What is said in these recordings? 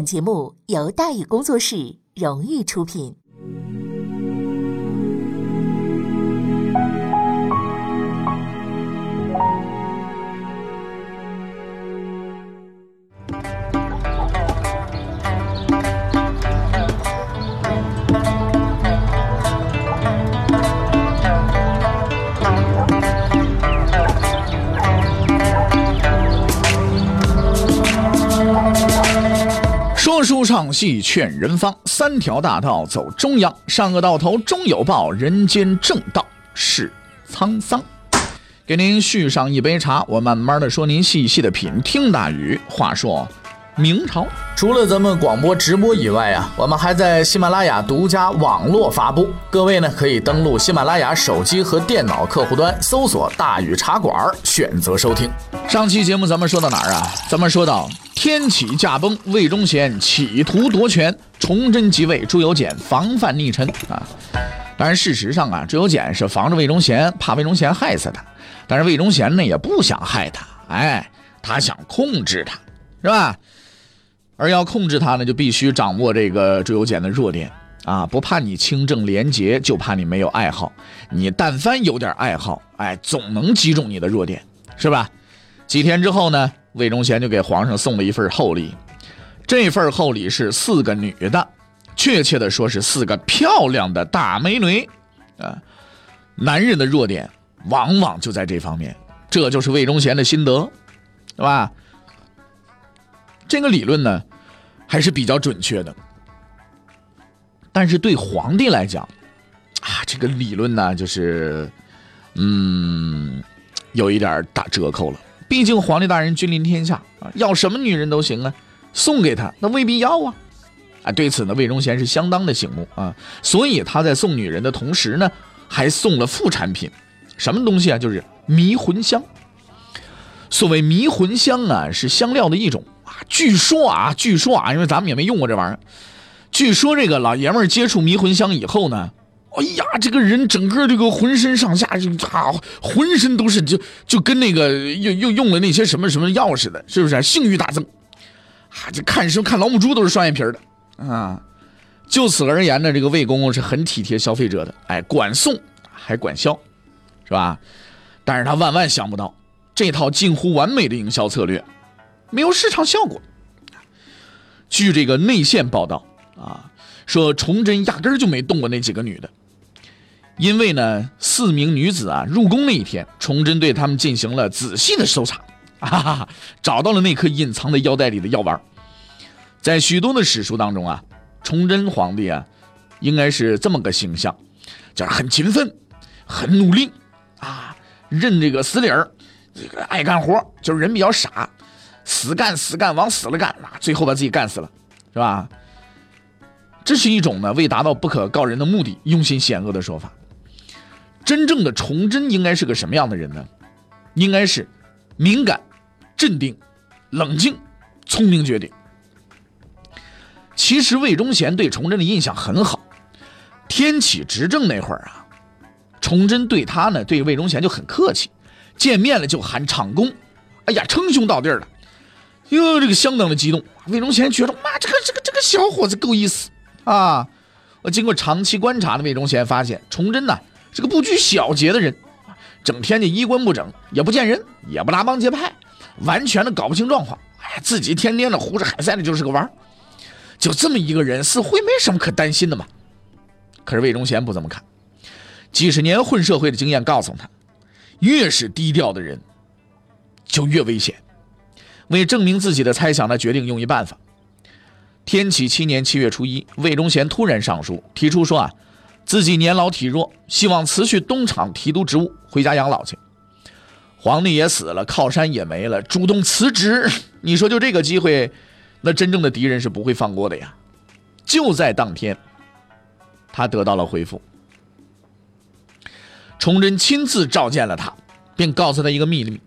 本节目由大宇工作室荣誉出品。书唱戏劝人方，三条大道走中央，善恶到头终有报，人间正道是沧桑。给您续上一杯茶，我慢慢的说，您细细的品。听大禹话说，明朝除了咱们广播直播以外啊，我们还在喜马拉雅独家网络发布。各位呢，可以登录喜马拉雅手机和电脑客户端，搜索“大禹茶馆”，选择收听。上期节目咱们说到哪儿啊？咱们说到天启驾崩，魏忠贤企图夺权，崇祯即位，朱由检防范逆臣啊。当然，事实上啊，朱由检是防着魏忠贤，怕魏忠贤害死他。但是魏忠贤呢，也不想害他，哎，他想控制他，是吧？而要控制他呢，就必须掌握这个朱由检的弱点啊，不怕你清正廉洁，就怕你没有爱好。你但凡有点爱好，哎，总能击中你的弱点，是吧？几天之后呢，魏忠贤就给皇上送了一份厚礼，这份厚礼是四个女的，确切的说是四个漂亮的大美女啊。男人的弱点往往就在这方面，这就是魏忠贤的心得，对吧？这个理论呢，还是比较准确的，但是对皇帝来讲，啊，这个理论呢，就是，嗯，有一点打折扣了。毕竟皇帝大人君临天下啊，要什么女人都行啊，送给他那未必要啊。啊，对此呢，魏忠贤是相当的醒目啊，所以他在送女人的同时呢，还送了副产品，什么东西啊？就是迷魂香。所谓迷魂香啊，是香料的一种。据说啊，据说啊，因为咱们也没用过这玩意儿，据说这个老爷们接触迷魂香以后呢，哎呀，这个人整个这个浑身上下就啊，浑身都是就就跟那个又又用了那些什么什么药似的，是不是？性欲大增啊！这看什么看老母猪都是双眼皮的啊！就此而言呢，这个魏公公是很体贴消费者的，哎，管送还管销，是吧？但是他万万想不到。这套近乎完美的营销策略，没有市场效果。据这个内线报道啊，说崇祯压根儿就没动过那几个女的，因为呢，四名女子啊入宫那一天，崇祯对他们进行了仔细的搜查，啊，找到了那颗隐藏在腰带里的药丸。在许多的史书当中啊，崇祯皇帝啊，应该是这么个形象，就是很勤奋，很努力啊，认这个死理儿。这个爱干活，就是人比较傻，死干死干往死了干啊，最后把自己干死了，是吧？这是一种呢为达到不可告人的目的，用心险恶的说法。真正的崇祯应该是个什么样的人呢？应该是敏感、镇定、冷静、聪明绝顶。其实魏忠贤对崇祯的印象很好，天启执政那会儿啊，崇祯对他呢对魏忠贤就很客气。见面了就喊长公，哎呀，称兄道弟的，哟，这个相当的激动。魏忠贤觉得，妈，这个这个这个小伙子够意思啊！我经过长期观察的魏忠贤发现，崇祯呢是个不拘小节的人，整天就衣冠不整，也不见人，也不拉帮结派，完全的搞不清状况。哎，自己天天的胡吃海塞的，就是个玩就这么一个人，似乎没什么可担心的嘛。可是魏忠贤不这么看，几十年混社会的经验告诉他。越是低调的人，就越危险。为证明自己的猜想，他决定用一办法。天启七年七月初一，魏忠贤突然上书，提出说啊，自己年老体弱，希望辞去东厂提督职务，回家养老去。皇帝也死了，靠山也没了，主动辞职。你说就这个机会，那真正的敌人是不会放过的呀。就在当天，他得到了回复。崇祯亲自召见了他，并告诉他一个秘密。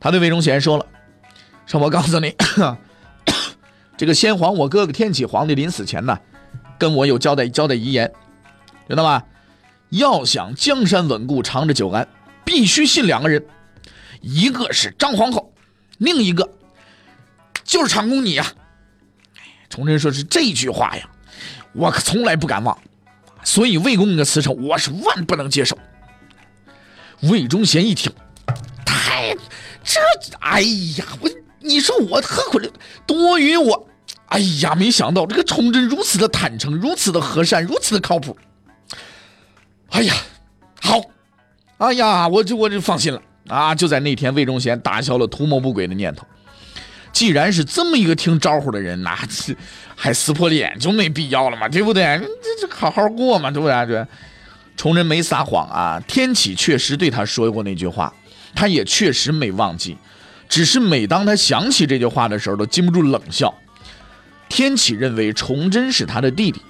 他对魏忠贤说了：“说我告诉你，这个先皇我哥哥天启皇帝临死前呢，跟我有交代交代遗言，知道吗？要想江山稳固、长治久安，必须信两个人，一个是张皇后，另一个就是长公你呀。崇祯说是这句话呀，我可从来不敢忘，所以魏公公的辞呈我是万不能接受。魏忠贤一听，太这，哎呀，我你说我何苦多余我，哎呀，没想到这个崇祯如此的坦诚，如此的和善，如此的靠谱。哎呀，好，哎呀，我就我就放心了啊！就在那天，魏忠贤打消了图谋不轨的念头。既然是这么一个听招呼的人，那这还撕破脸就没必要了嘛，对不对？这这好好过嘛，对不对？这崇祯没撒谎啊，天启确实对他说过那句话，他也确实没忘记，只是每当他想起这句话的时候，都禁不住冷笑。天启认为崇祯是他的弟弟，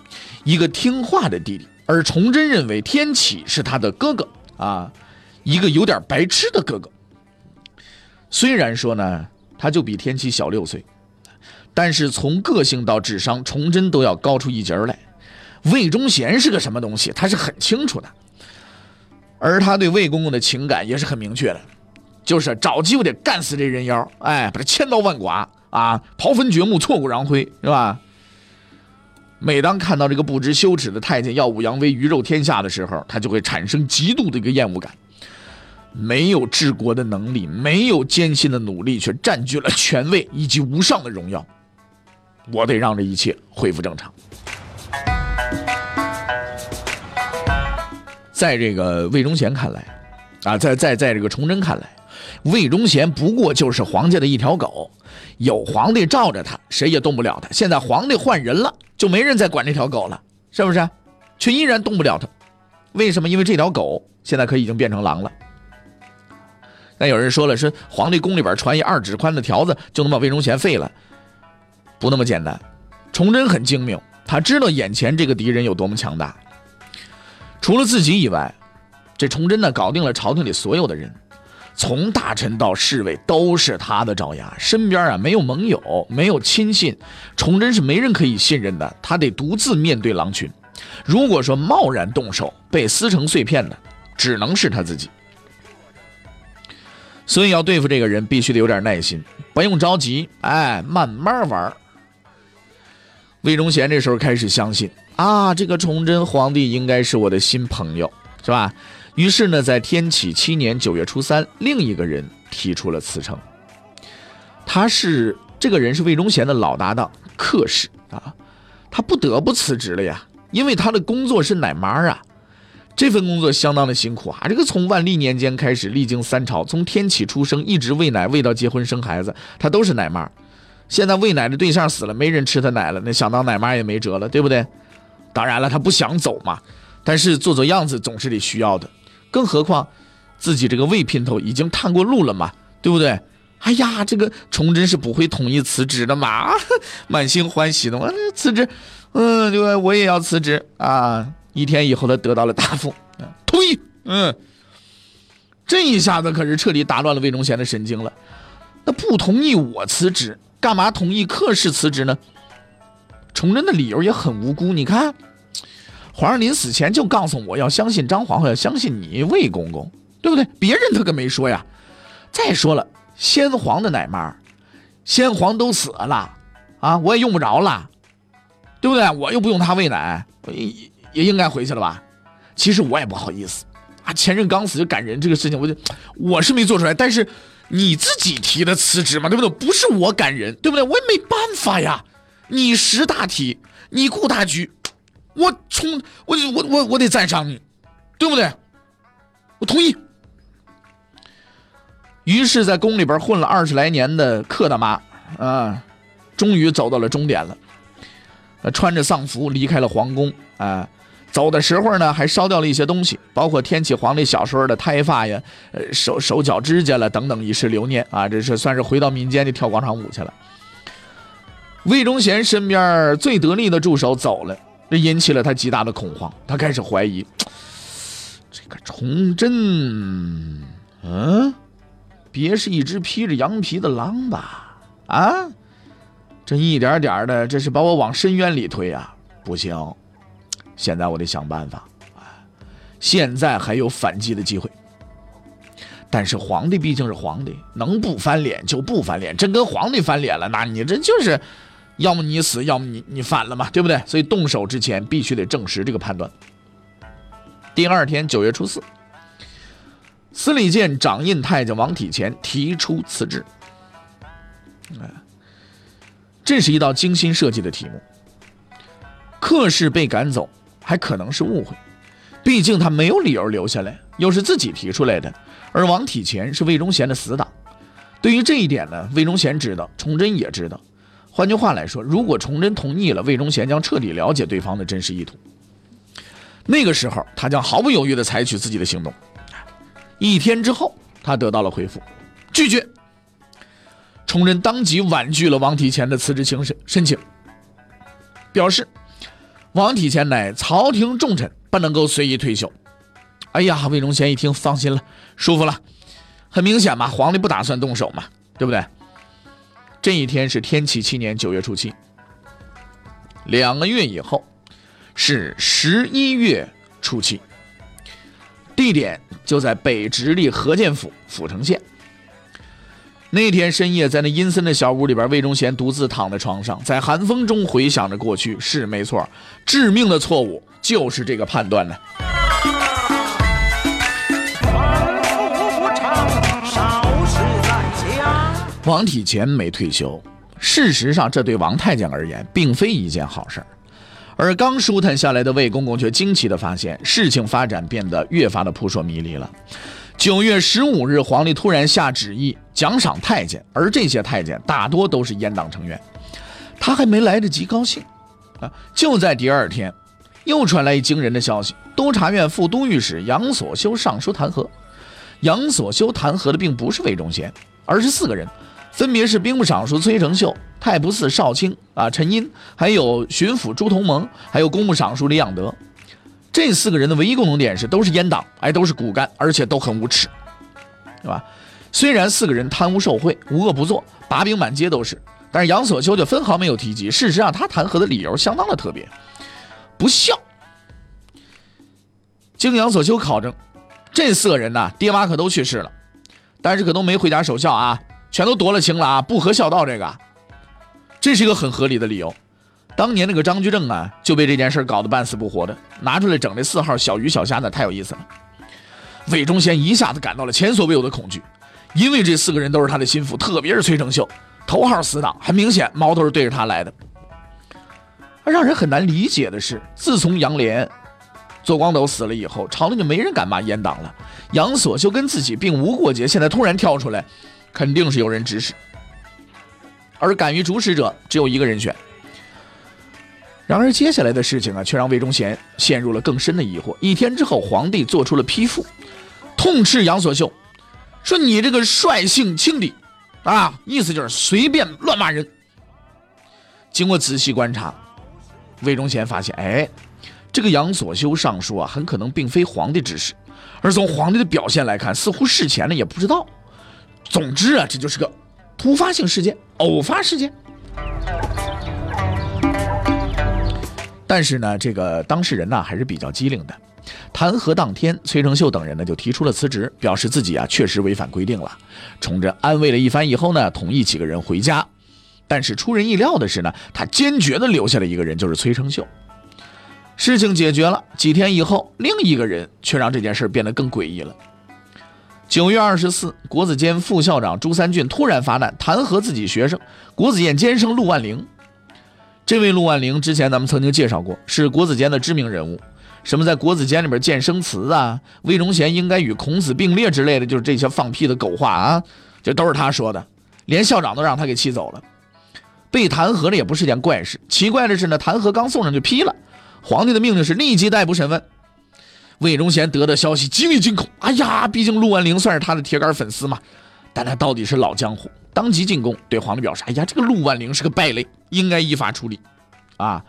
一个听话的弟弟。而崇祯认为天启是他的哥哥啊，一个有点白痴的哥哥。虽然说呢，他就比天启小六岁，但是从个性到智商，崇祯都要高出一截来。魏忠贤是个什么东西，他是很清楚的。而他对魏公公的情感也是很明确的，就是找机会得干死这人妖，哎，把他千刀万剐啊，刨坟掘墓，挫骨扬灰，是吧？每当看到这个不知羞耻的太监耀武扬威、鱼肉天下的时候，他就会产生极度的一个厌恶感。没有治国的能力，没有艰辛的努力，却占据了权位以及无上的荣耀。我得让这一切恢复正常。在这个魏忠贤看来，啊，在在在这个崇祯看来，魏忠贤不过就是皇家的一条狗，有皇帝罩着他，谁也动不了他。现在皇帝换人了。就没人再管这条狗了，是不是？却依然动不了他，为什么？因为这条狗现在可已经变成狼了。那有人说了，是皇帝宫里边传一二指宽的条子，就能把魏忠贤废了？不那么简单。崇祯很精明，他知道眼前这个敌人有多么强大。除了自己以外，这崇祯呢，搞定了朝廷里所有的人。从大臣到侍卫都是他的爪牙，身边啊没有盟友，没有亲信，崇祯是没人可以信任的，他得独自面对狼群。如果说贸然动手，被撕成碎片的，只能是他自己。所以要对付这个人，必须得有点耐心，不用着急，哎，慢慢玩。魏忠贤这时候开始相信啊，这个崇祯皇帝应该是我的新朋友，是吧？于是呢，在天启七年九月初三，另一个人提出了辞呈。他是这个人是魏忠贤的老搭档客氏啊，他不得不辞职了呀，因为他的工作是奶妈啊，这份工作相当的辛苦啊。这个从万历年间开始，历经三朝，从天启出生一直喂奶喂到结婚生孩子，他都是奶妈。现在喂奶的对象死了，没人吃他奶了，那想当奶妈也没辙了，对不对？当然了，他不想走嘛，但是做做样子总是得需要的。更何况，自己这个魏姘头已经探过路了嘛，对不对？哎呀，这个崇祯是不会同意辞职的嘛，满心欢喜的嘛，辞职，嗯，对，我也要辞职啊！一天以后，他得到了答复，同意，嗯，这一下子可是彻底打乱了魏忠贤的神经了。那不同意我辞职，干嘛同意克氏辞职呢？崇祯的理由也很无辜，你看。皇上临死前就告诉我要相信张皇后，要相信你魏公公，对不对？别人他可没说呀。再说了，先皇的奶妈，先皇都死了啊，我也用不着了，对不对？我又不用他喂奶，也也应该回去了吧？其实我也不好意思啊，前任刚死就赶人这个事情，我就我是没做出来，但是你自己提的辞职嘛，对不对？不是我赶人，对不对？我也没办法呀，你识大体，你顾大局。我冲，我我我我得赞赏你，对不对？我同意。于是，在宫里边混了二十来年的克大妈啊，终于走到了终点了。穿着丧服离开了皇宫啊，走的时候呢，还烧掉了一些东西，包括天启皇帝小时候的胎发呀、呃手手脚指甲了等等，以示留念啊。这是算是回到民间去跳广场舞去了。魏忠贤身边最得力的助手走了。这引起了他极大的恐慌，他开始怀疑这个崇祯，嗯，别是一只披着羊皮的狼吧？啊，这一点点的，这是把我往深渊里推啊！不行，现在我得想办法啊！现在还有反击的机会，但是皇帝毕竟是皇帝，能不翻脸就不翻脸。真跟皇帝翻脸了，那你这就是要么你死，要么你你反了嘛，对不对？所以动手之前必须得证实这个判断。第二天九月初四，司礼监掌印太监王体乾提出辞职。这是一道精心设计的题目。客氏被赶走，还可能是误会，毕竟他没有理由留下来，又是自己提出来的。而王体乾是魏忠贤的死党，对于这一点呢，魏忠贤知道，崇祯也知道。换句话来说，如果崇祯同意了，魏忠贤将彻底了解对方的真实意图。那个时候，他将毫不犹豫地采取自己的行动。一天之后，他得到了回复，拒绝。崇祯当即婉拒了王体乾的辞职请申申请，表示王体乾乃朝廷重臣，不能够随意退休。哎呀，魏忠贤一听，放心了，舒服了。很明显嘛，皇帝不打算动手嘛，对不对？这一天是天启七年九月初七，两个月以后是十一月初七，地点就在北直隶河间府阜城县。那天深夜，在那阴森的小屋里边，魏忠贤独自躺在床上，在寒风中回想着过去。是没错，致命的错误就是这个判断呢。王体乾没退休，事实上这对王太监而言并非一件好事儿。而刚舒坦下来的魏公公却惊奇地发现，事情发展变得越发的扑朔迷离了。九月十五日，皇帝突然下旨意奖赏太监，而这些太监大多都是阉党成员。他还没来得及高兴，啊，就在第二天，又传来一惊人的消息：督察院副都御史杨所修上书弹劾。杨所修弹劾的并不是魏忠贤，而是四个人。分别是兵部尚书崔成秀、太仆寺少卿啊陈寅，还有巡抚朱同蒙，还有工部尚书李养德。这四个人的唯一共同点是都是阉党，哎，都是骨干，而且都很无耻，对吧？虽然四个人贪污受贿、无恶不作、把柄满街都是，但是杨所修就分毫没有提及。事实上，他弹劾的理由相当的特别，不孝。经杨所修考证，这四个人呢，爹妈可都去世了，但是可都没回家守孝啊。全都夺了情了啊！不合孝道，这个，这是一个很合理的理由。当年那个张居正啊，就被这件事搞得半死不活的，拿出来整这四号小鱼小虾的，太有意思了。魏忠贤一下子感到了前所未有的恐惧，因为这四个人都是他的心腹，特别是崔成秀，头号死党，很明显矛头是对着他来的。而让人很难理解的是，自从杨涟、左光斗死了以后，朝廷就没人敢骂阉党了。杨所修跟自己并无过节，现在突然跳出来。肯定是有人指使，而敢于主使者只有一个人选。然而接下来的事情啊，却让魏忠贤陷入了更深的疑惑。一天之后，皇帝做出了批复，痛斥杨所秀，说：“你这个率性轻敌，啊，意思就是随便乱骂人。”经过仔细观察，魏忠贤发现，哎，这个杨所修上书啊，很可能并非皇帝指使，而从皇帝的表现来看，似乎事前呢也不知道。总之啊，这就是个突发性事件、偶发事件。但是呢，这个当事人呢还是比较机灵的。弹劾当天，崔成秀等人呢就提出了辞职，表示自己啊确实违反规定了。崇祯安慰了一番以后呢，同意几个人回家。但是出人意料的是呢，他坚决的留下了一个人，就是崔成秀。事情解决了，几天以后，另一个人却让这件事变得更诡异了。九月二十四，国子监副校长朱三俊突然发难，弹劾自己学生国子监监生陆万龄。这位陆万龄之前咱们曾经介绍过，是国子监的知名人物。什么在国子监里边建生祠啊，魏忠贤应该与孔子并列之类的，就是这些放屁的狗话啊，这都是他说的，连校长都让他给气走了。被弹劾了也不是件怪事，奇怪的是呢，弹劾刚送上就批了，皇帝的命令是立即逮捕审问。魏忠贤得到消息极为惊恐，哎呀，毕竟陆万灵算是他的铁杆粉丝嘛，但他到底是老江湖，当即进宫对皇帝表示：“哎呀，这个陆万灵是个败类，应该依法处理。”啊，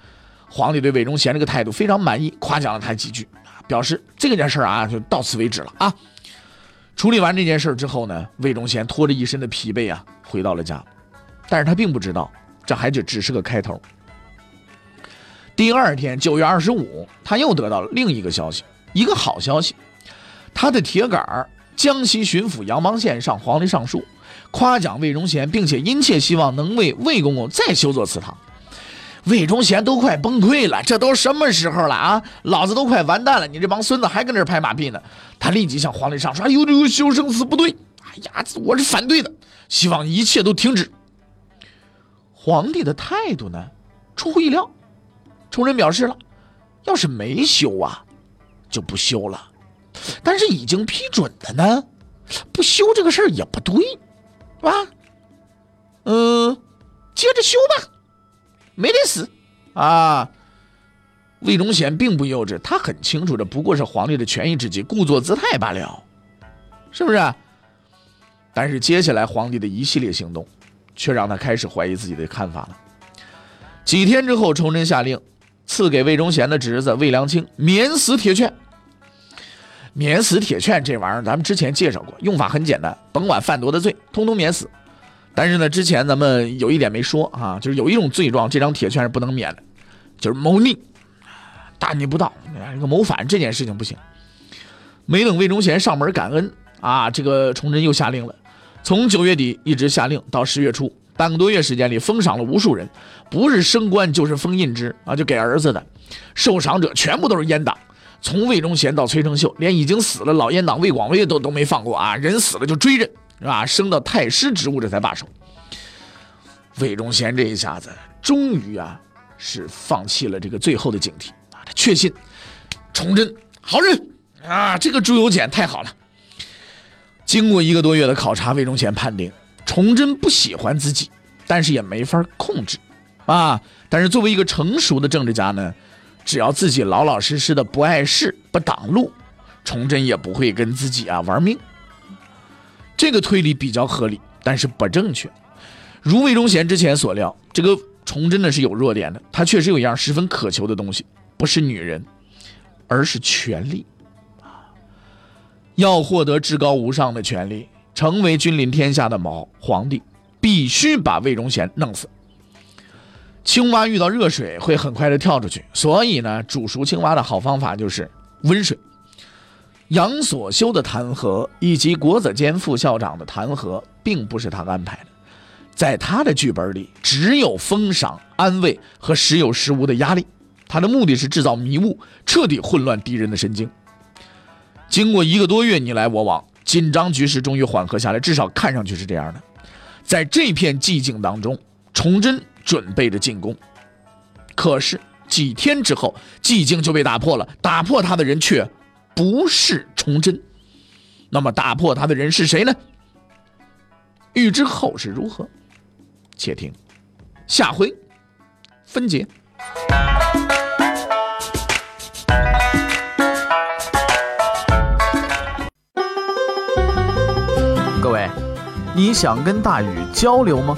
皇帝对魏忠贤这个态度非常满意，夸奖了他几句，表示这件事啊就到此为止了啊。处理完这件事之后呢，魏忠贤拖着一身的疲惫啊回到了家，但是他并不知道这还只只是个开头。第二天，九月二十五，他又得到了另一个消息。一个好消息，他的铁杆儿江西巡抚杨邦宪上皇帝上书，夸奖魏忠贤，并且殷切希望能为魏公公再修座祠堂。魏忠贤都快崩溃了，这都什么时候了啊？老子都快完蛋了，你这帮孙子还跟这拍马屁呢！他立即向皇帝上说：“哎呦，这个修生死不对，哎呀，我是反对的，希望一切都停止。”皇帝的态度呢，出乎意料，崇祯表示了，要是没修啊，就不修了；但是已经批准了呢，不修这个事儿也不对，是吧？嗯，接着修吧，没得死啊。魏忠贤并不幼稚，他很清楚这不过是皇帝的权宜之计，故作姿态罢了，是不是？但是接下来皇帝的一系列行动。却让他开始怀疑自己的看法了。几天之后，崇祯下令赐给魏忠贤的侄子魏良卿免死铁券。免死铁券这玩意儿，咱们之前介绍过，用法很简单，甭管犯多大罪，通通免死。但是呢，之前咱们有一点没说啊，就是有一种罪状，这张铁券是不能免的，就是谋逆、大逆不道、这个谋反这件事情不行。没等魏忠贤上门感恩啊，这个崇祯又下令了。从九月底一直下令到十月初，半个多月时间里封赏了无数人，不是升官就是封印制啊，就给儿子的。受赏者全部都是阉党，从魏忠贤到崔成秀，连已经死了老阉党魏广微都都没放过啊！人死了就追认，是吧？升到太师职务这才罢手。魏忠贤这一下子终于啊是放弃了这个最后的警惕啊，他确信崇祯好人啊，这个朱由检太好了。经过一个多月的考察，魏忠贤判定崇祯不喜欢自己，但是也没法控制，啊！但是作为一个成熟的政治家呢，只要自己老老实实的不碍事、不挡路，崇祯也不会跟自己啊玩命。这个推理比较合理，但是不正确。如魏忠贤之前所料，这个崇祯呢是有弱点的，他确实有一样十分渴求的东西，不是女人，而是权力。要获得至高无上的权利，成为君临天下的毛皇帝，必须把魏忠贤弄死。青蛙遇到热水会很快的跳出去，所以呢，煮熟青蛙的好方法就是温水。杨所修的弹劾以及国子监副校长的弹劾，并不是他安排的，在他的剧本里只有封赏、安慰和时有时无的压力。他的目的是制造迷雾，彻底混乱敌人的神经。经过一个多月你来我往，紧张局势终于缓和下来，至少看上去是这样的。在这片寂静当中，崇祯准备着进攻。可是几天之后，寂静就被打破了。打破他的人却不是崇祯。那么打破他的人是谁呢？欲知后事如何，且听下回分解。各位你想跟大禹交流吗？